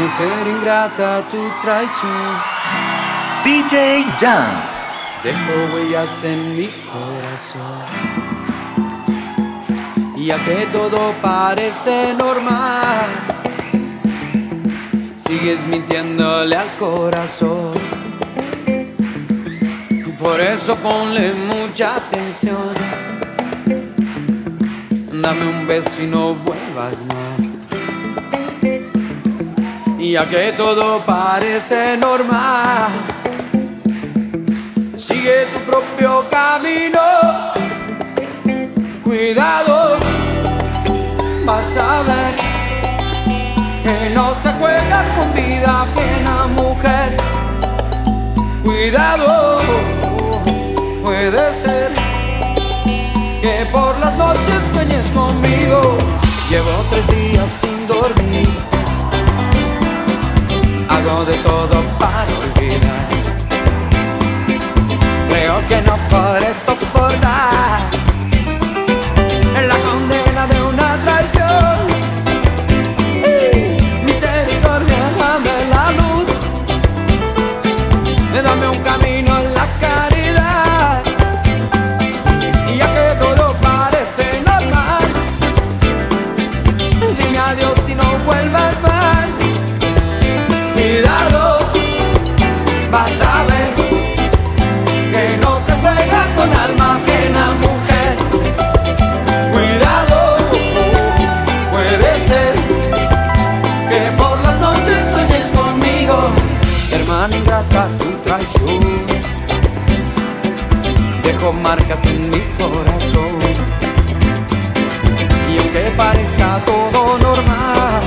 Mujer ingrata, tu traición DJ Jan. dejó huellas en mi corazón. Y ya que todo parece normal, sigues mintiéndole al corazón. Y por eso ponle mucha atención. Dame un beso y no vuelvas más. Y ya que todo parece normal, sigue tu propio camino. Cuidado, vas a ver que no se juega con vida ajena, mujer. Cuidado, puede ser que por las noches sueñes conmigo. Llevo tres días sin dormir hago de todo para olvidar. Creo que no podré soportar Dejo marcas en mi corazón. Y aunque parezca todo normal,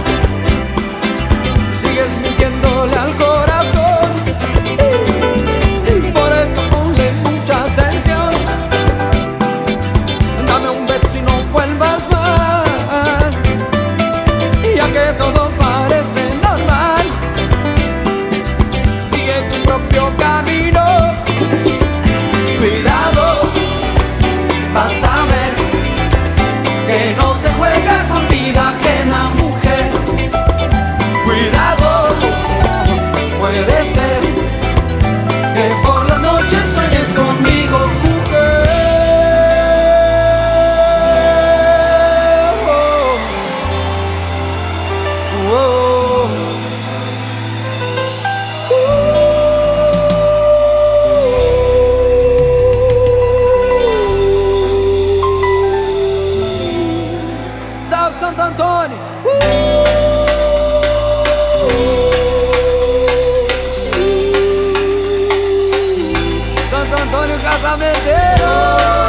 casamento.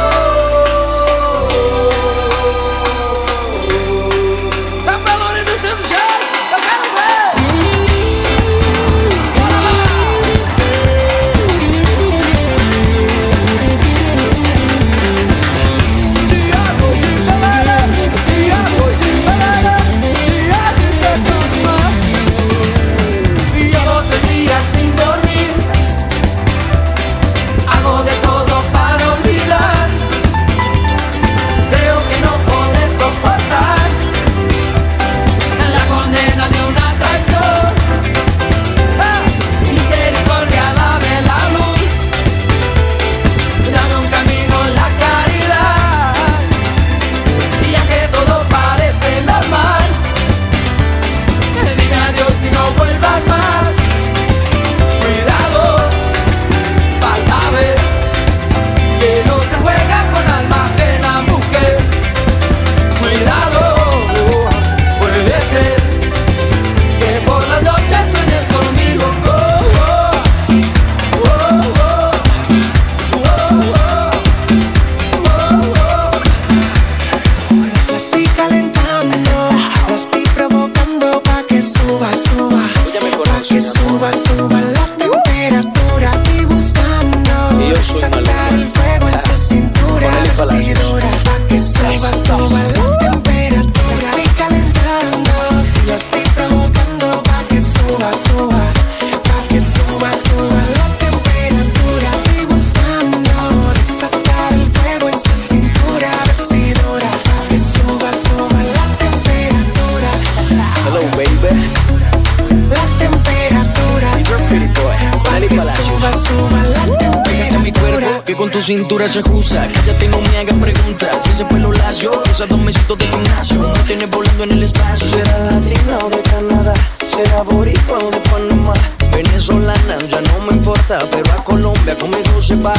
gracias justa, que ya tengo me hagan preguntas. Si ese pelo lacio, usa dos de gimnasio. Me tienes volando en el espacio. Será latina o de Canadá, será boricua o de Panamá. Venezolana, ya no me importa, pero a Colombia conmigo se va.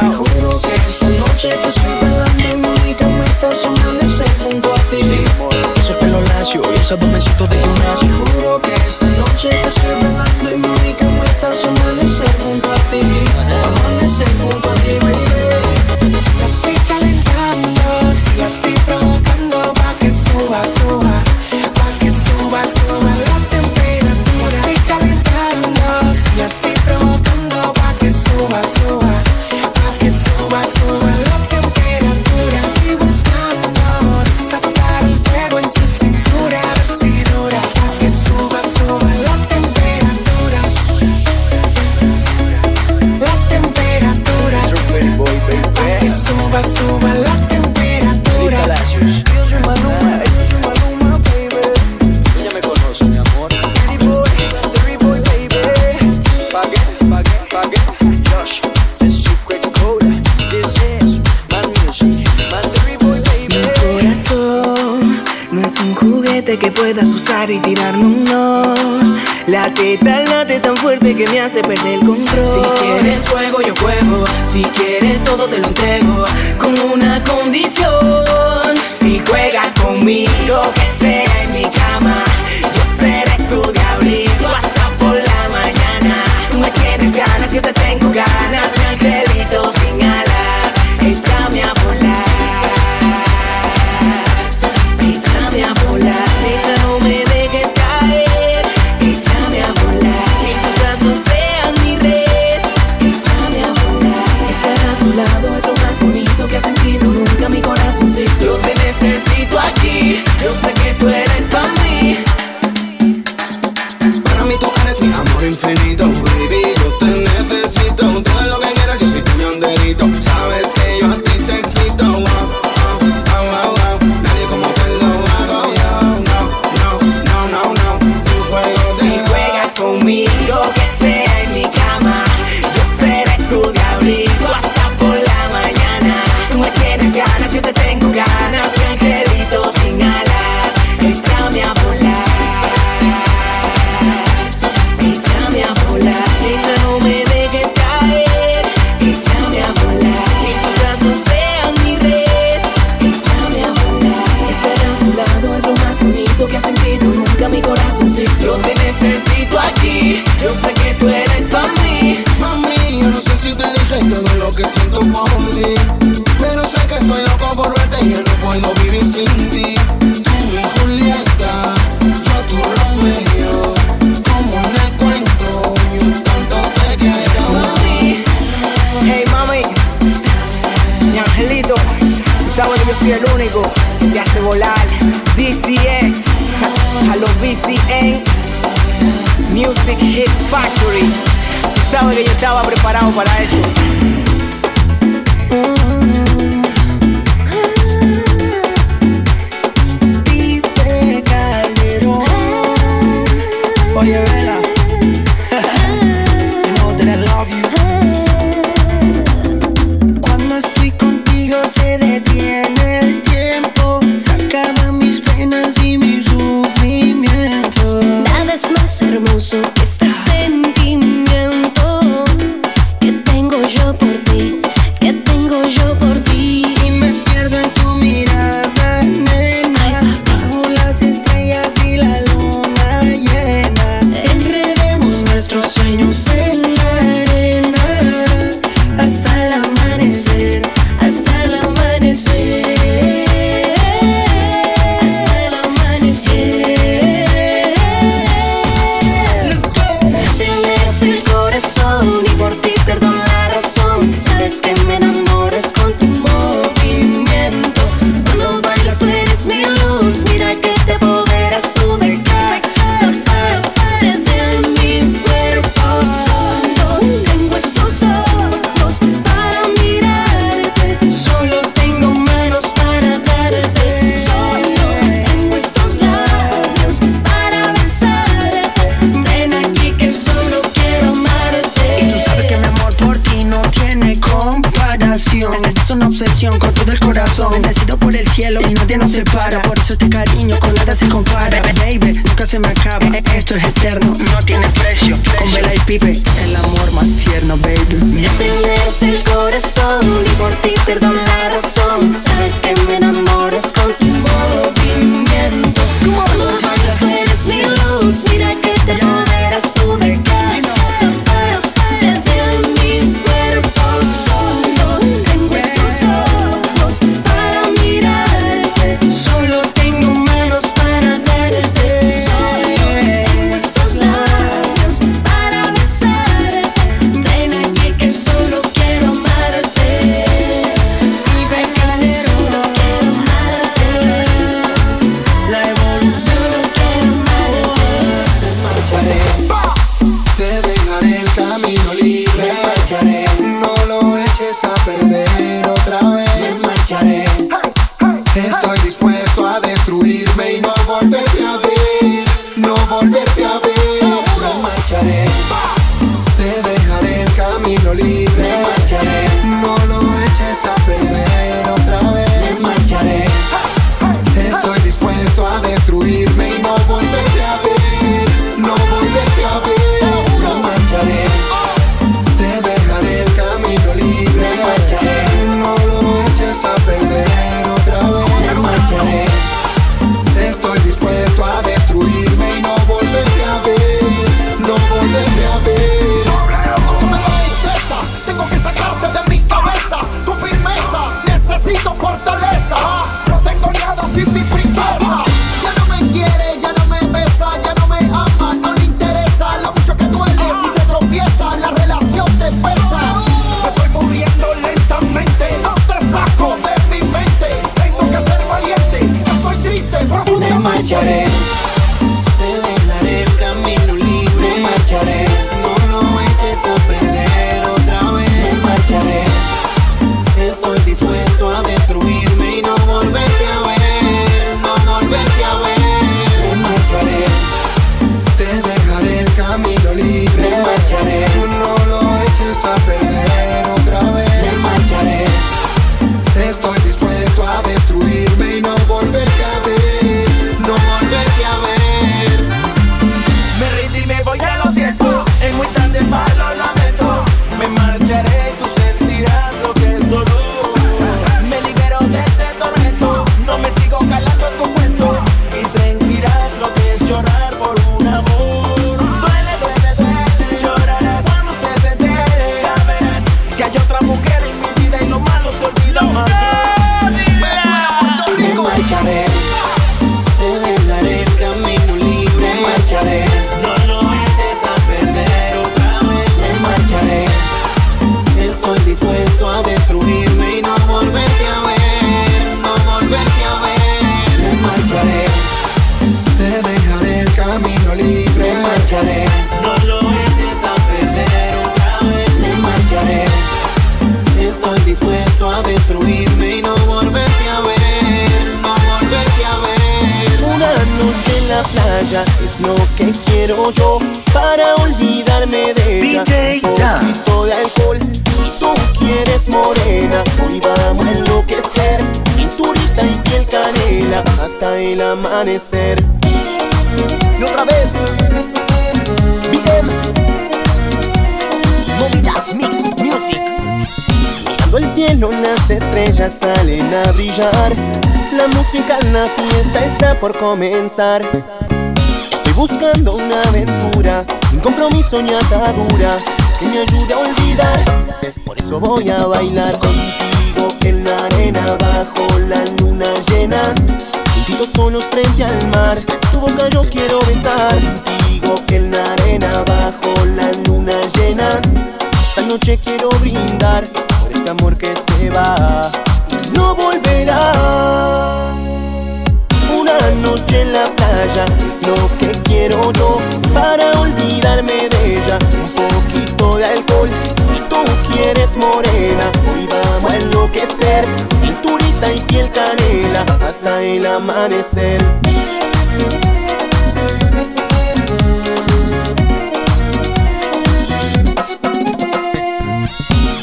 Te juro que esta noche te estoy bailando y mi camita se amanece junto a ti. Sí, ese pelo lacio y esos dos de gimnasio. Te juro que esta noche te estoy bailando. y tirarme un no. La teta late tan fuerte que me hace perder el control. Si quieres fuego, yo juego. Si quieres todo, te lo entrego. Con una condición: si juegas conmigo, que con todo el corazón. Bendecido por el cielo y nadie nos separa. Por eso este cariño con nada se compara. Baby, nunca se me acaba. Esto es eterno, no tiene precio. Con Vela y Pipe, el amor más tierno, baby. Me aceleras el corazón y por ti pierdo la razón. Sabes que me enamoras con tu movimiento. Cuando bailas tú eres mi luz, mira que te apoderas tú de playa es lo que quiero yo para olvidarme de ella. DJ Un Jam. poquito de alcohol, si tú quieres morena, hoy vamos a enloquecer. Cinturita y piel canela hasta el amanecer. Y otra vez. Movidas Mix Music. Mirando el cielo, las estrellas salen a brillar. La música en la fiesta está por comenzar. Estoy buscando una aventura, un compromiso y atadura que me ayude a olvidar. Por eso voy a bailar contigo en la arena bajo la luna llena. Contigo solos frente al mar, tu boca yo quiero besar. Contigo en la arena bajo la luna llena. Esta noche quiero brindar por este amor que se va y no volverá. Una noche en la es lo que quiero yo para olvidarme de ella. Un poquito de alcohol, si tú quieres morena, hoy vamos a enloquecer, cinturita y piel canela hasta el amanecer.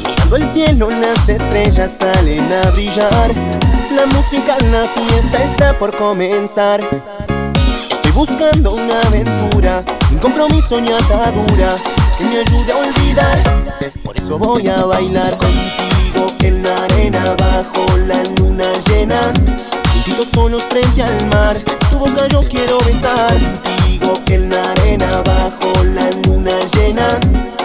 Mirando el cielo, las estrellas salen a brillar. La música la fiesta está por comenzar buscando una aventura, sin compromiso ni atadura, que me ayude a olvidar. Por eso voy a bailar contigo en la arena bajo la luna llena. Contigo solos frente al mar, tu boca yo quiero besar. Contigo en la arena bajo la luna llena.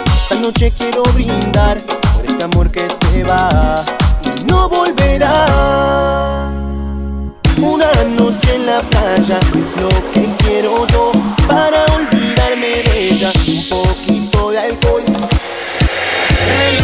Esta noche quiero brindar por este amor que se va y no volverá. Noche en la playa es lo que quiero yo para olvidarme de ella. Un poquito de alcohol. El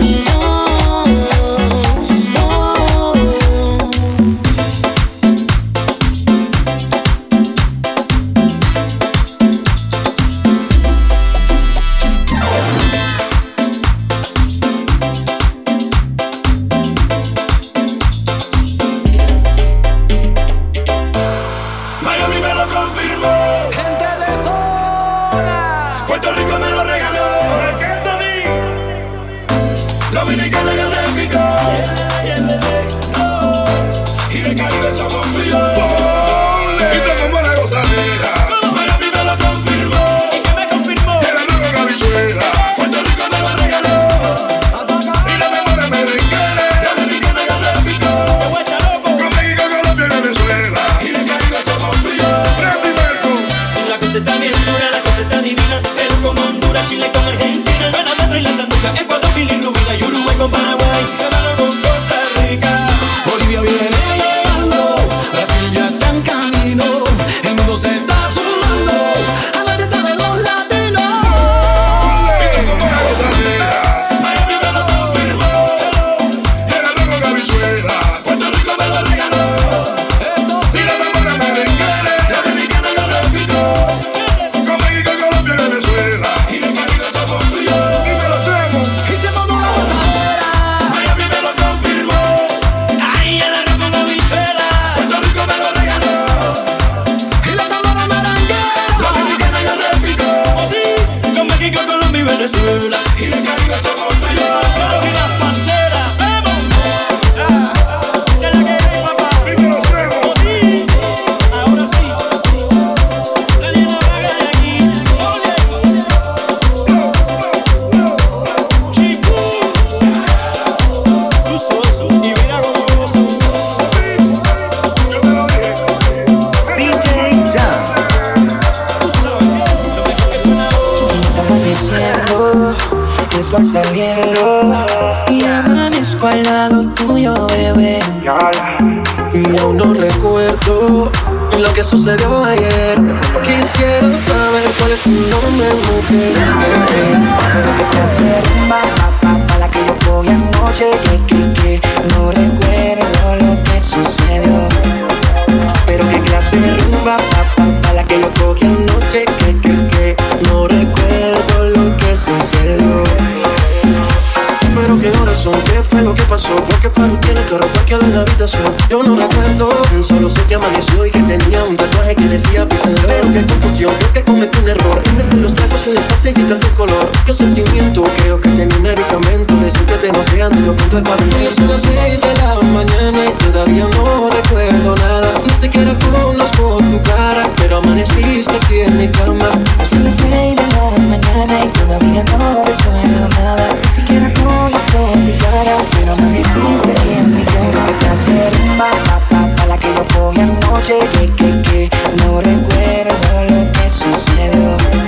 你从 y amanezco al lado tuyo, bebé. Y aún no recuerdo lo que sucedió ayer. Quisiera saber cuál es tu nombre, mujer. Pero que te acerma, papá, para la que yo fui anoche. Que, que, que no recuerdo lo que sucedió. Pero que clase rumba, papá, para la que yo cogí anoche. Fue lo que pasó, porque fue tiene carro parqueado en la habitación. Yo no recuerdo, solo sé que amaneció y que tenía un tatuaje que decía Pisa Pero qué confusión, creo que cometí un error. En vez de los tragos y las pastillitas de color, qué sentimiento, creo que tenía un medicamento. De que te noqueando, lo contra el pavimento. Son las seis de la mañana y todavía no recuerdo nada. Ni siquiera conozco tu cara, pero amaneciste aquí en mi cama. Son las seis de la mañana y todavía no recuerdo nada. Ni siquiera conozco tu cara, pero amaneciste aquí en mi cama. Qué placer, rumba, pa, pa, pa, la que yo cogí anoche, que, que, que, no recuerdo lo que sucedió.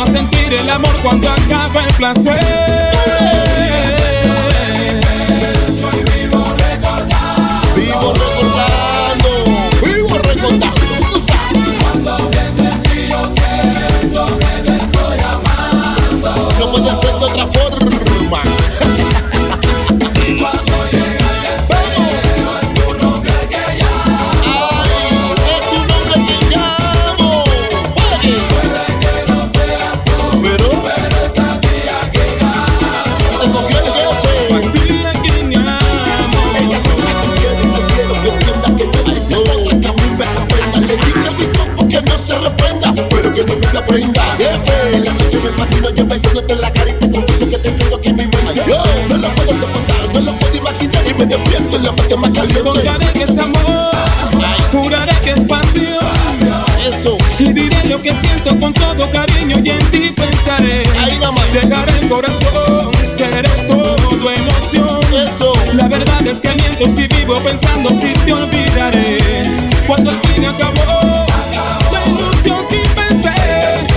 Empiezo a sentir el amor cuando acaba el placer. Vivo recordando, vivo recordando. Cuando pienso en ti yo siento que te estoy amando. No puede ser de otra forma. Lo que siento con todo cariño y en ti pensaré. ahí nada más. Dejaré el corazón, seré todo emoción. Eso, La verdad es que miento si vivo pensando si te olvidaré. Cuando al fin acabó la ilusión que inventé.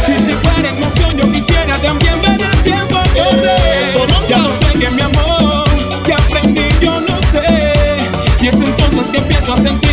Y si para emoción yo quisiera también ver el tiempo correr. Ya no. no sé que mi amor, que aprendí yo no sé. Y es entonces que empiezo a sentir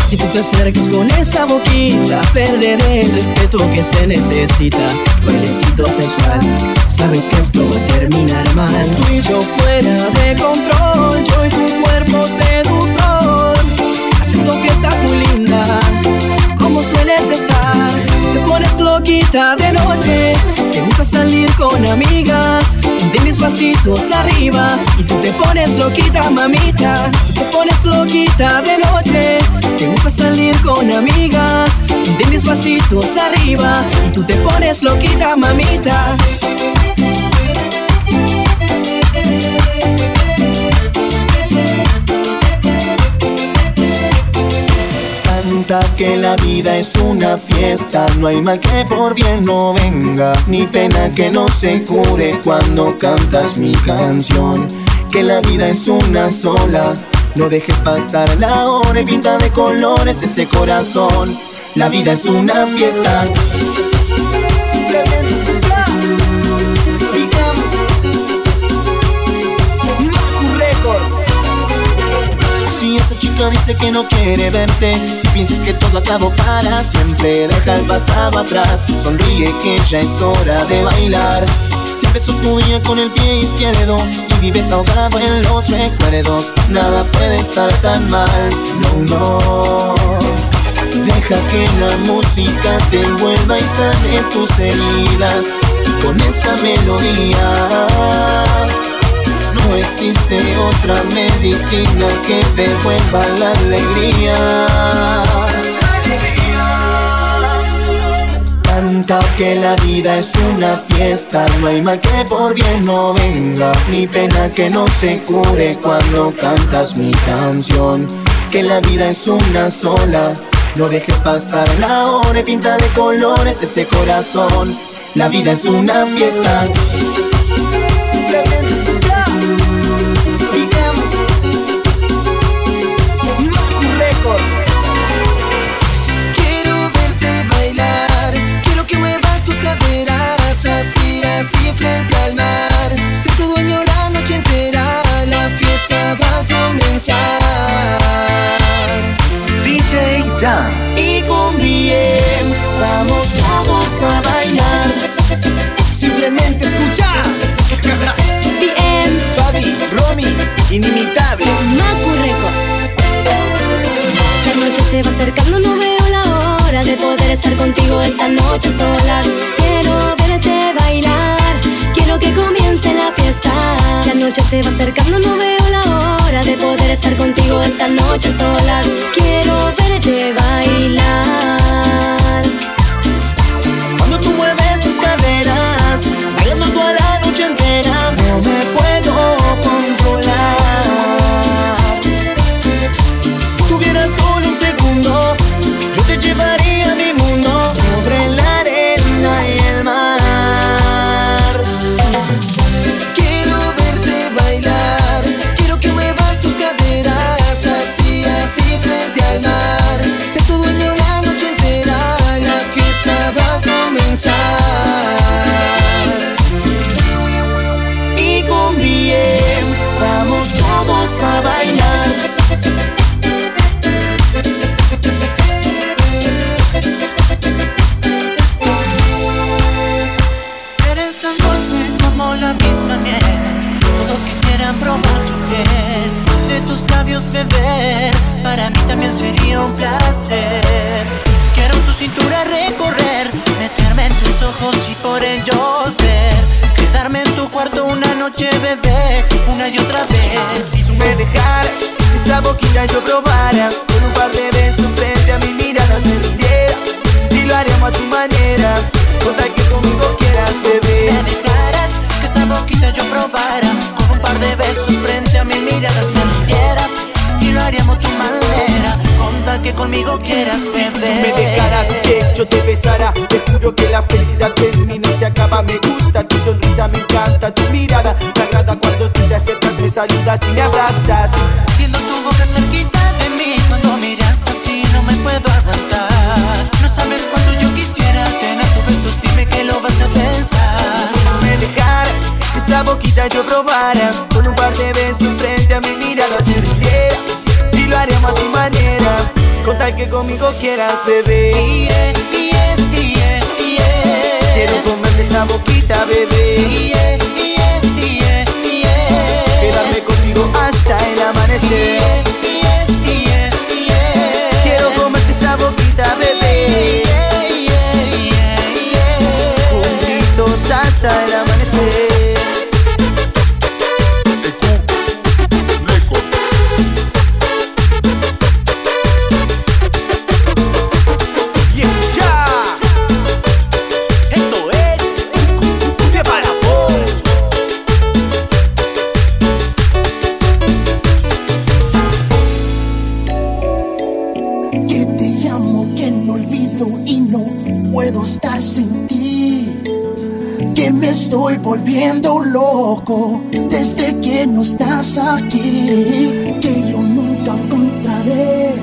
Si tú te acercas con esa boquita Perderé el respeto que se necesita. Bailecito sexual Sabes que esto va a terminar mal. Tú y yo fuera de control Yo y tu cuerpo seductor. Acepto que estás muy linda Como sueles estar. Te pones loquita de noche Te gusta salir con amigas Tienes vasitos arriba. Y tú te pones loquita mamita. Te pones loquita de noche. Te gusta salir con amigas. Tienes vasitos arriba. Y tú te pones loquita mamita Que la vida es una fiesta, no hay mal que por bien no venga, ni pena que no se cure cuando cantas mi canción. Que la vida es una sola, no dejes pasar la hora y pinta de colores ese corazón. La vida es una fiesta. Dice que no quiere verte, si piensas que todo acabó para siempre, deja el pasado atrás, sonríe que ya es hora de bailar. Si empezó tu día con el pie izquierdo y vives ahogado en los recuerdos, nada puede estar tan mal, no, no. Deja que la música te envuelva y sane tus heridas con esta melodía. No existe otra medicina que devuelva la alegría. Canta que la vida es una fiesta, no hay mal que por bien no venga, ni pena que no se cure cuando cantas mi canción. Que la vida es una sola, no dejes pasar la hora y pinta de colores ese corazón. La vida es una fiesta. Noche solas. Quieras Si tú me dejaras que yo te besara Te juro que la felicidad termina y se acaba, me gusta tu sonrisa, me encanta tu mirada. Me agrada cuando tú te acercas, me saludas y me abrazas. Viendo tu boca cerquita de mí, cuando miras así no me puedo aguantar. No sabes cuánto yo quisiera tener tus besos, dime que lo vas a pensar. Si no me dejaras, que esa boquita yo probara, con un par de besos frente a mi mirada te. Y lo haremos a tu manera, con tal que conmigo quieras, yeah. Quiero comerte esa boquita, bebé. Quedarme contigo hasta el amanecer. Quiero comerte esa boquita, bebé. Juntitos hasta el amanecer. Estoy volviendo loco desde que no estás aquí. Que yo nunca encontraré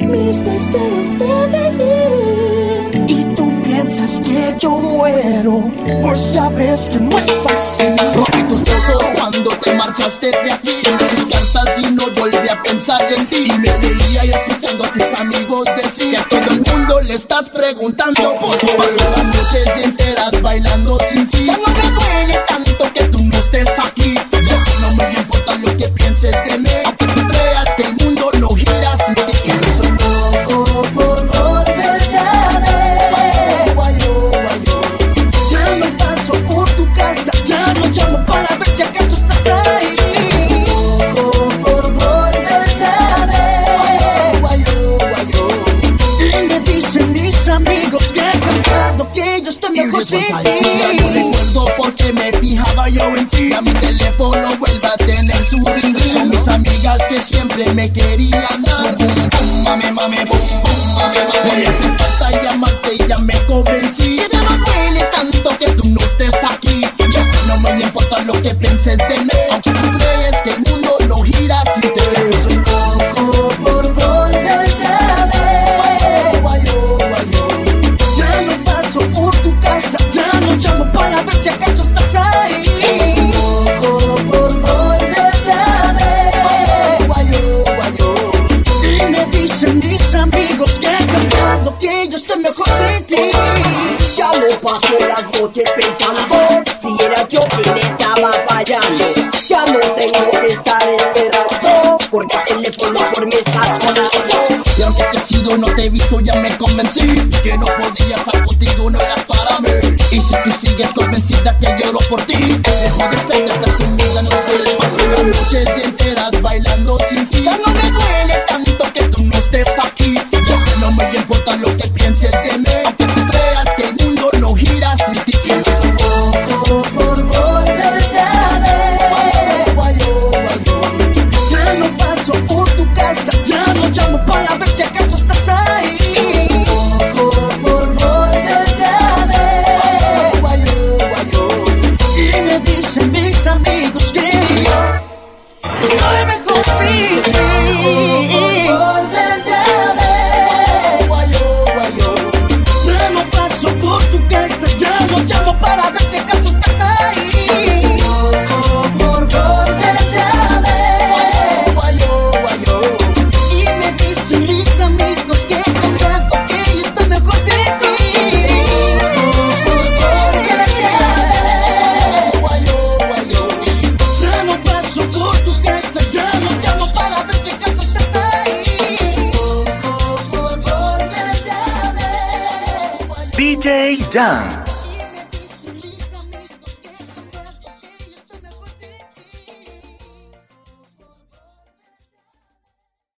mis deseos de vivir. Y tú piensas que yo muero, pues ya ves que no es así. Rompí tus besos cuando te marchaste de aquí. Y no volví a pensar en ti. Y me veía y escuchando a tus amigos decir que a todo el mundo le estás preguntando por qué paso las noches enteras bailando sin ti. Ya no me duele tanto que tú no estés aquí. Ya no me importa lo que pienses de mí. Yo. A mi teléfono vuelve a tener su ring. Son mis amigas que siempre me querían